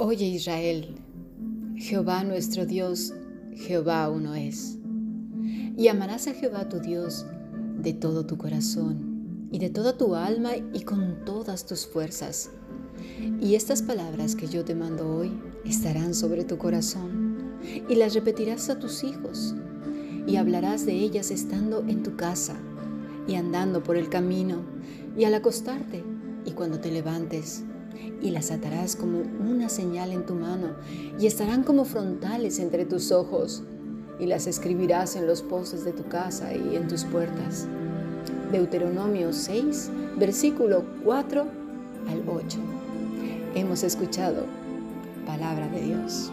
Oye Israel, Jehová nuestro Dios, Jehová uno es. Y amarás a Jehová tu Dios de todo tu corazón y de toda tu alma y con todas tus fuerzas. Y estas palabras que yo te mando hoy estarán sobre tu corazón y las repetirás a tus hijos y hablarás de ellas estando en tu casa y andando por el camino y al acostarte y cuando te levantes y las atarás como una señal en tu mano y estarán como frontales entre tus ojos y las escribirás en los postes de tu casa y en tus puertas. Deuteronomio 6, versículo 4 al 8. Hemos escuchado palabra de Dios.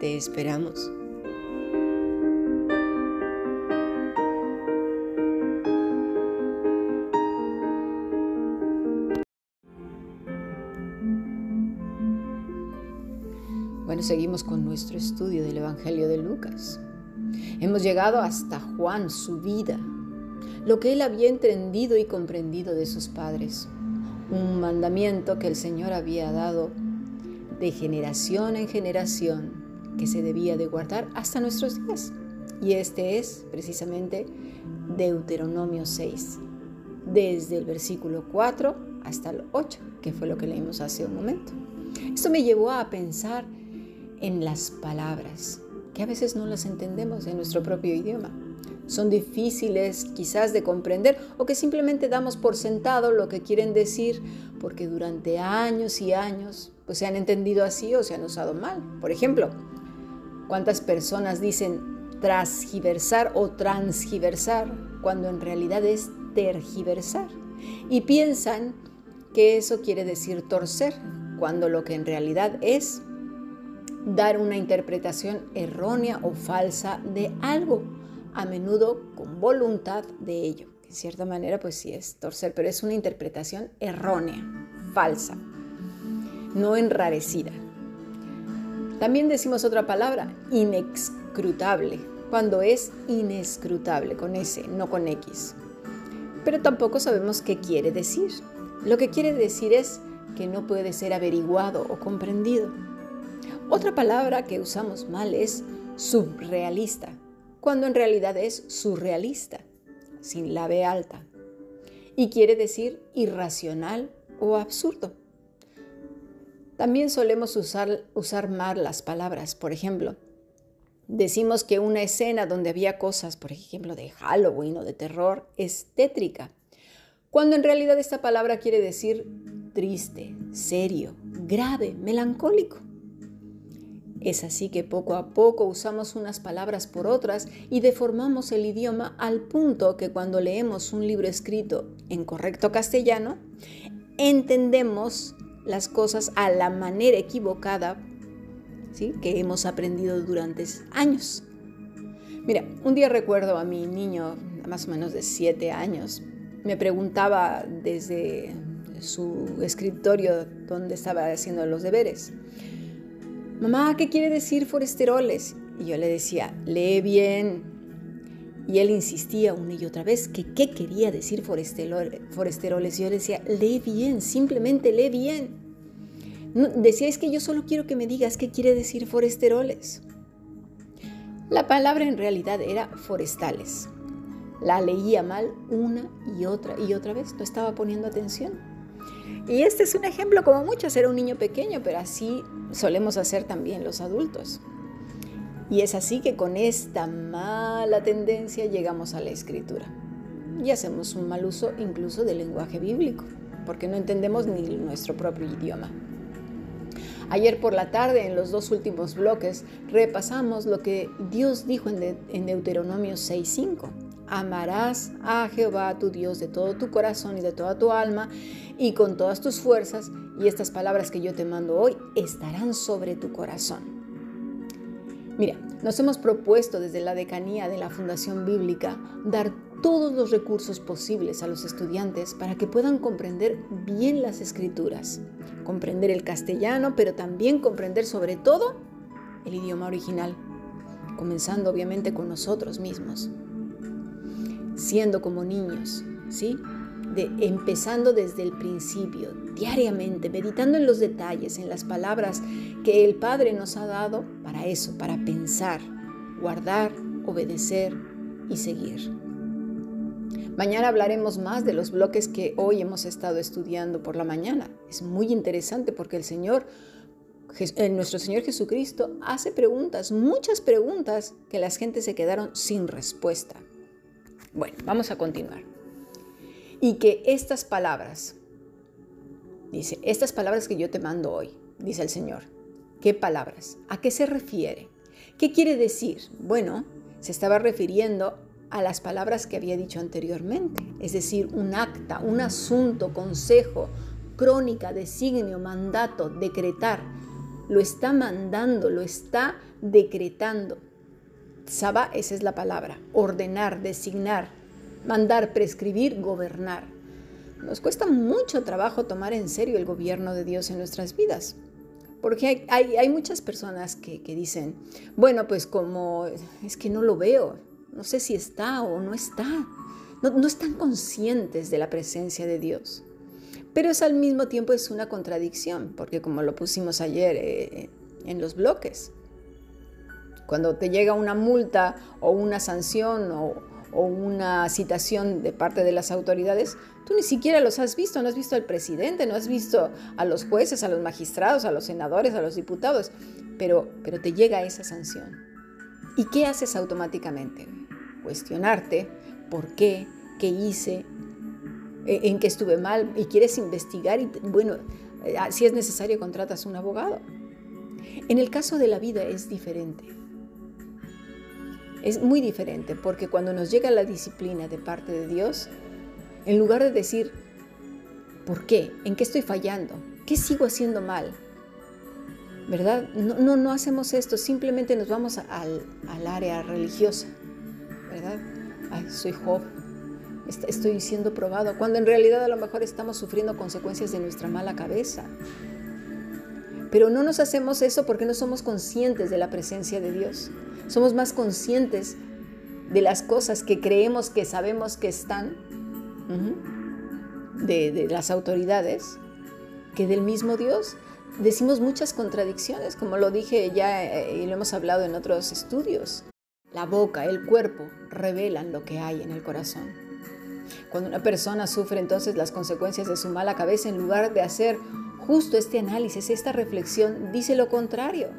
Te esperamos. Bueno, seguimos con nuestro estudio del Evangelio de Lucas. Hemos llegado hasta Juan, su vida, lo que él había entendido y comprendido de sus padres, un mandamiento que el Señor había dado de generación en generación que se debía de guardar hasta nuestros días. Y este es precisamente Deuteronomio 6, desde el versículo 4 hasta el 8, que fue lo que leímos hace un momento. Esto me llevó a pensar en las palabras, que a veces no las entendemos en nuestro propio idioma. Son difíciles quizás de comprender o que simplemente damos por sentado lo que quieren decir porque durante años y años pues se han entendido así o se han usado mal. Por ejemplo, ¿Cuántas personas dicen transgiversar o transgiversar cuando en realidad es tergiversar? Y piensan que eso quiere decir torcer, cuando lo que en realidad es dar una interpretación errónea o falsa de algo, a menudo con voluntad de ello. De cierta manera, pues sí es torcer, pero es una interpretación errónea, falsa, no enrarecida. También decimos otra palabra, inexcrutable, cuando es inescrutable, con S, no con X. Pero tampoco sabemos qué quiere decir. Lo que quiere decir es que no puede ser averiguado o comprendido. Otra palabra que usamos mal es subrealista, cuando en realidad es surrealista, sin la B alta, y quiere decir irracional o absurdo. También solemos usar, usar mal las palabras. Por ejemplo, decimos que una escena donde había cosas, por ejemplo, de Halloween o de terror, es tétrica, cuando en realidad esta palabra quiere decir triste, serio, grave, melancólico. Es así que poco a poco usamos unas palabras por otras y deformamos el idioma al punto que cuando leemos un libro escrito en correcto castellano, entendemos las cosas a la manera equivocada ¿sí? que hemos aprendido durante años. Mira, un día recuerdo a mi niño, más o menos de siete años, me preguntaba desde su escritorio donde estaba haciendo los deberes, mamá, ¿qué quiere decir foresteroles? Y yo le decía, lee bien, y él insistía una y otra vez que qué quería decir foresteroles. Yo le decía, lee bien, simplemente lee bien. Es que yo solo quiero que me digas qué quiere decir foresteroles. La palabra en realidad era forestales. La leía mal una y otra y otra vez, no estaba poniendo atención. Y este es un ejemplo como muchos, era un niño pequeño, pero así solemos hacer también los adultos. Y es así que con esta mala tendencia llegamos a la escritura. Y hacemos un mal uso incluso del lenguaje bíblico, porque no entendemos ni nuestro propio idioma. Ayer por la tarde, en los dos últimos bloques, repasamos lo que Dios dijo en, Deuteronomio 6.5. Amarás a Jehová tu Dios de todo tu corazón y de toda tu alma y con todas tus fuerzas, y estas palabras que yo te mando hoy estarán sobre tu corazón. Mira, nos hemos propuesto desde la decanía de la Fundación Bíblica dar todos los recursos posibles a los estudiantes para que puedan comprender bien las escrituras, comprender el castellano, pero también comprender sobre todo el idioma original, comenzando obviamente con nosotros mismos, siendo como niños, ¿sí? De, empezando desde el principio, diariamente, meditando en los detalles, en las palabras que el Padre nos ha dado para eso, para pensar, guardar, obedecer y seguir. Mañana hablaremos más de los bloques que hoy hemos estado estudiando por la mañana. Es muy interesante porque el Señor, eh, nuestro Señor Jesucristo, hace preguntas, muchas preguntas que las gentes se quedaron sin respuesta. Bueno, vamos a continuar. Y que estas palabras, dice, estas palabras que yo te mando hoy, dice el Señor, ¿qué palabras? ¿A qué se refiere? ¿Qué quiere decir? Bueno, se estaba refiriendo a las palabras que había dicho anteriormente, es decir, un acta, un asunto, consejo, crónica, designio, mandato, decretar. Lo está mandando, lo está decretando. Saba, esa es la palabra, ordenar, designar, mandar, prescribir, gobernar. Nos cuesta mucho trabajo tomar en serio el gobierno de Dios en nuestras vidas. Porque hay, muchas personas que, que, dicen, bueno, pues como es que no lo veo, no sé si está o no está. No, están conscientes de la presencia de Dios. Pero es al mismo tiempo es una contradicción, porque como lo pusimos ayer eh, en los bloques, cuando te llega una multa o una sanción o, o, una citación de parte de las autoridades, tú ni siquiera los has visto, no has visto al presidente, no has visto a los jueces, a los magistrados, a los senadores, a los diputados, pero, pero te llega esa sanción. ¿Y qué haces automáticamente? Cuestionarte por qué, qué hice, e, en qué estuve mal y quieres investigar y bueno, eh, si es necesario contratas un abogado. En el caso de la vida es diferente. Es muy diferente porque cuando nos llega la disciplina de parte de Dios, en lugar de decir, ¿por qué? ¿En qué estoy fallando? ¿Qué sigo haciendo mal? ¿verdad? No, no, hacemos esto, simplemente nos vamos al, área religiosa, Ay, soy Job, estoy siendo probado, cuando en realidad a lo mejor estamos sufriendo consecuencias de nuestra mala cabeza. Pero no nos hacemos eso porque no somos conscientes de la presencia de Dios. Somos más conscientes de las cosas que creemos que sabemos que están de, de las autoridades que del mismo Dios decimos muchas contradicciones, como lo dije ya eh, y lo hemos hablado en otros estudios. La boca, el cuerpo revelan lo que hay en el corazón. Cuando una persona sufre entonces las consecuencias de su mala cabeza, en lugar de hacer justo este análisis, esta reflexión, dice lo contrario,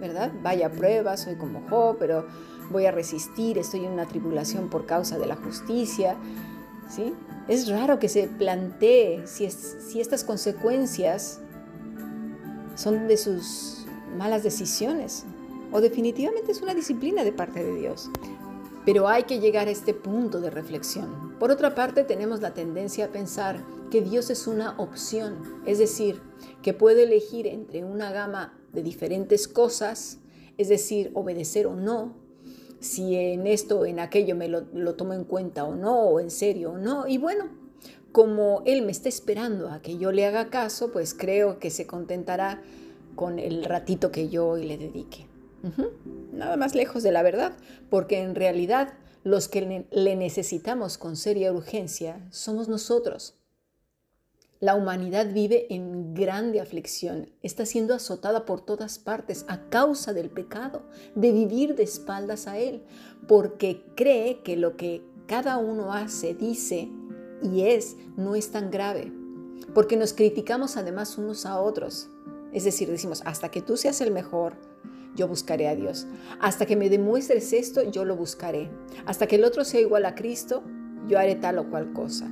¿verdad? Vaya prueba, soy como Job, pero voy a resistir, estoy en una tribulación por causa de la justicia, ¿sí? Es raro que se plantee si, si estas consecuencias son de sus malas decisiones o definitivamente es una disciplina de parte de Dios. Pero hay que llegar a este punto de reflexión. Por otra parte, tenemos la tendencia a pensar que Dios es una opción, es decir, que puede elegir entre una gama de diferentes cosas, es decir, obedecer o no, si en esto o en aquello me lo, tomo en cuenta o no, o en serio o no. Y bueno, como Él me está esperando a que yo le haga caso, pues creo que se contentará con el ratito que yo hoy le dedique. Nada más lejos de la verdad, porque en realidad los que le necesitamos con seria urgencia somos nosotros. La humanidad vive en grande aflicción, está siendo azotada por todas partes a causa del pecado, de vivir de espaldas a Él, porque cree que lo que cada uno hace, dice, y es no es tan grave, porque nos criticamos además unos a otros. Es decir, decimos, hasta que tú seas el mejor, yo buscaré a Dios. Hasta que me demuestres esto, yo lo buscaré. Hasta que el otro sea igual a Cristo, yo haré tal o cual cosa.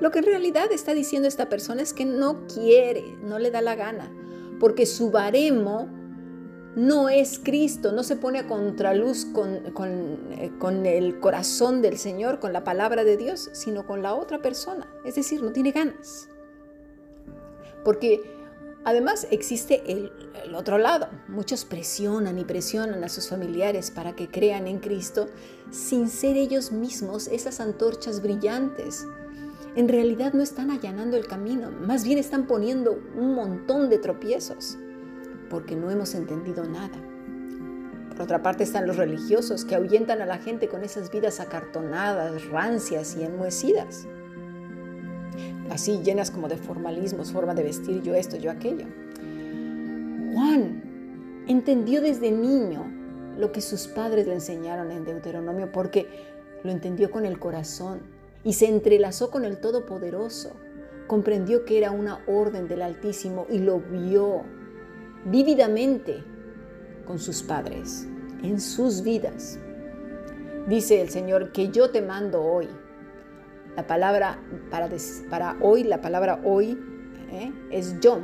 Lo que en realidad está diciendo esta persona es que no quiere, no le da la gana, porque su baremo no es Cristo, no se pone a contraluz con, eh, con, el corazón del Señor, con la palabra de Dios, sino con la otra persona. Es decir, no tiene ganas. Porque además existe el, otro lado. Muchos presionan y presionan a sus familiares para que crean en Cristo sin ser ellos mismos esas antorchas brillantes. En realidad no están allanando el camino, más bien están poniendo un montón de tropiezos porque no hemos entendido nada. Por otra parte están los religiosos que ahuyentan a la gente con esas vidas acartonadas, rancias y enmohecidas. Así llenas como de formalismos, forma de vestir, yo esto, yo aquello. Juan entendió desde niño lo que sus padres le enseñaron en Deuteronomio porque lo entendió con el corazón y se entrelazó con el Todopoderoso. Comprendió que era una orden del Altísimo y lo vio vívidamente con sus padres, en sus vidas. Dice el Señor que yo te mando hoy. La palabra para, para hoy, la palabra hoy ¿eh? es Yom.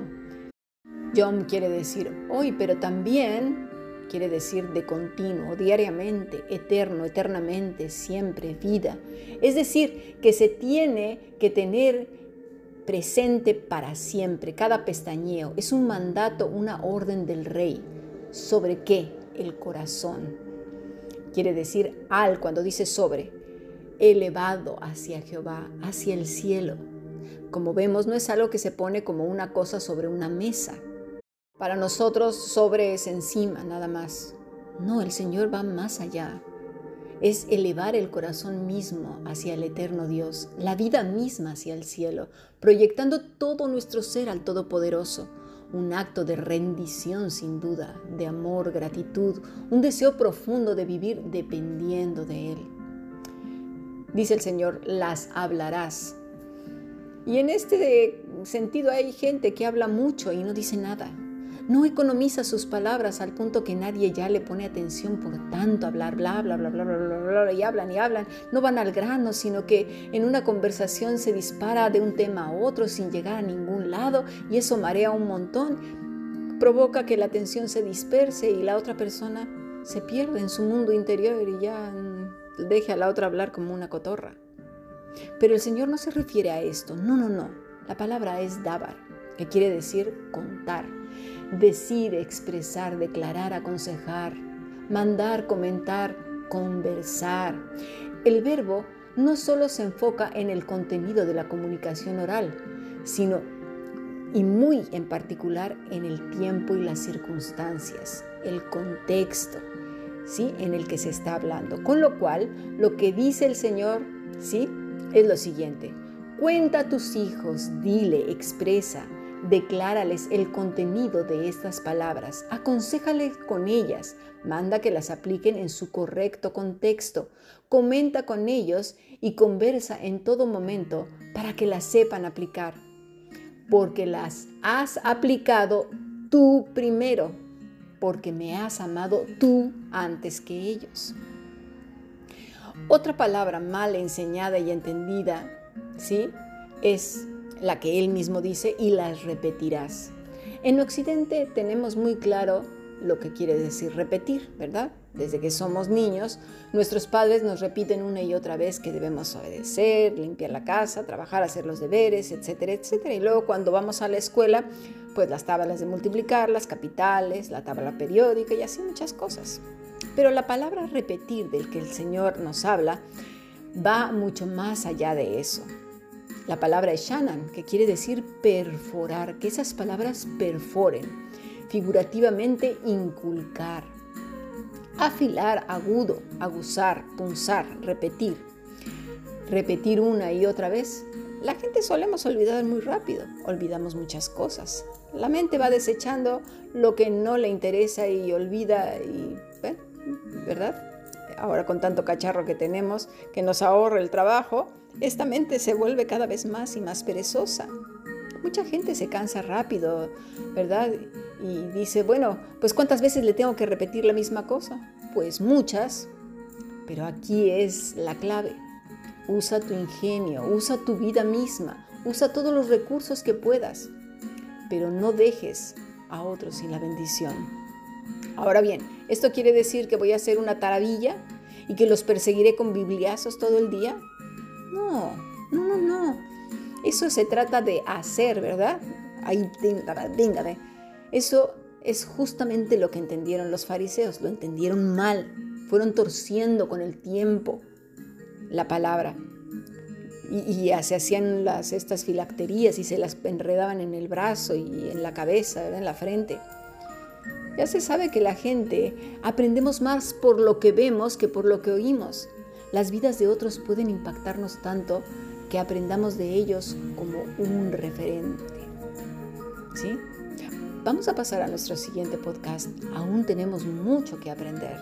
Yom quiere decir hoy, pero también quiere decir de continuo, diariamente, eterno, eternamente, siempre, vida. Es decir, que se tiene que tener presente para siempre, cada pestañeo. Es un mandato, una orden del rey. ¿Sobre qué? El corazón. Quiere decir al cuando dice sobre, elevado hacia Jehová, hacia el cielo. Como vemos, no es algo que se pone como una cosa sobre una mesa. Para nosotros sobre es encima, nada más. No, el Señor va más allá es elevar el corazón mismo hacia el eterno Dios, la vida misma hacia el cielo, proyectando todo nuestro ser al Todopoderoso. Un acto de rendición sin duda, de amor, gratitud, un deseo profundo de vivir dependiendo de Él. Dice el Señor, las hablarás. Y en este sentido hay gente que habla mucho y no dice nada. No economiza sus palabras al punto que nadie ya le pone atención por tanto hablar, bla, bla, bla, bla, bla, bla, bla, y hablan y hablan. No van al grano, sino que en una conversación se dispara de un tema a otro sin llegar a ningún lado y eso marea un montón. Provoca que la atención se disperse y la otra persona se pierde en su mundo interior y ya deje a la otra hablar como una cotorra. Pero el Señor no se refiere a esto, no, no, no. La palabra es dabar, que quiere decir contar decir, expresar, declarar, aconsejar, mandar, comentar, conversar. El verbo no solo se enfoca en el contenido de la comunicación oral, sino y muy en particular en el tiempo y las circunstancias, el contexto, ¿sí? en el que se está hablando. Con lo cual, lo que dice el Señor, ¿sí? es lo siguiente: cuenta a tus hijos, dile, expresa, Declárales el contenido de estas palabras, aconsejales con ellas, manda que las apliquen en su correcto contexto, comenta con ellos y conversa en todo momento para que las sepan aplicar, porque las has aplicado tú primero, porque me has amado tú antes que ellos. Otra palabra mal enseñada y entendida, ¿sí? Es la que él mismo dice, y las repetirás. En Occidente tenemos muy claro lo que quiere decir repetir, ¿verdad? Desde que somos niños, nuestros padres nos repiten una y otra vez que debemos obedecer, limpiar la casa, trabajar, hacer los deberes, etcétera, etcétera. Y luego cuando vamos a la escuela, pues las tablas de multiplicar, las capitales, la tabla periódica y así muchas cosas. Pero la palabra repetir del que el Señor nos habla va mucho más allá de eso. La palabra es Shannon, que quiere decir perforar, que esas palabras perforen, figurativamente inculcar, afilar, agudo, aguzar, punzar, repetir. Repetir una y otra vez. La gente solemos olvidar muy rápido, olvidamos muchas cosas. La mente va desechando lo que no le interesa y olvida ¿verdad? Ahora con tanto cacharro que tenemos que nos ahorra el trabajo, esta mente se vuelve cada vez más y más perezosa. Mucha gente se cansa rápido, ¿verdad? Y dice, bueno, pues ¿cuántas veces le tengo que repetir la misma cosa? Pues muchas, pero aquí es la clave. Usa tu ingenio, usa tu vida misma, usa todos los recursos que puedas, pero no dejes a otros sin la bendición. Ahora bien, ¿esto quiere decir que voy a hacer una taravilla y que los perseguiré con bibliazos todo el día? No, no, no, no. Eso se trata de hacer, ¿verdad? Ahí, venga, Eso es justamente lo que entendieron los fariseos, lo entendieron mal, fueron torciendo con el tiempo la palabra y, se hacían las, estas filacterías y se las enredaban en el brazo y en la cabeza, en la frente. Ya se sabe que la gente aprendemos más por lo que vemos que por lo que oímos. Las vidas de otros pueden impactarnos tanto que aprendamos de ellos como un referente. ¿Sí? Vamos a pasar a nuestro siguiente podcast. Aún tenemos mucho que aprender.